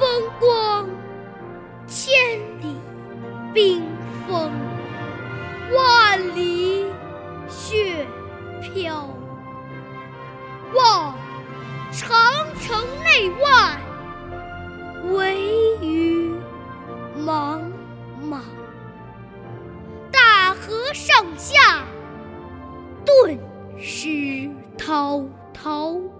风光千里冰封万里雪飘。望长城内外惟余莽莽大河上下顿失滔滔。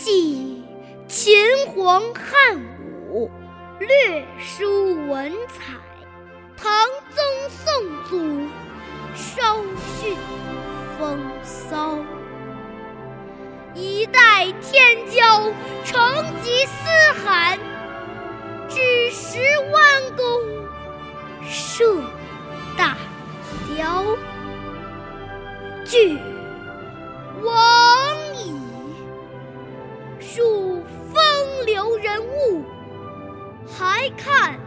系秦皇汉武略输文采，唐宗宋祖稍逊风骚。一代天骄成吉思汗，只识弯弓射大雕。巨。数风流人物还看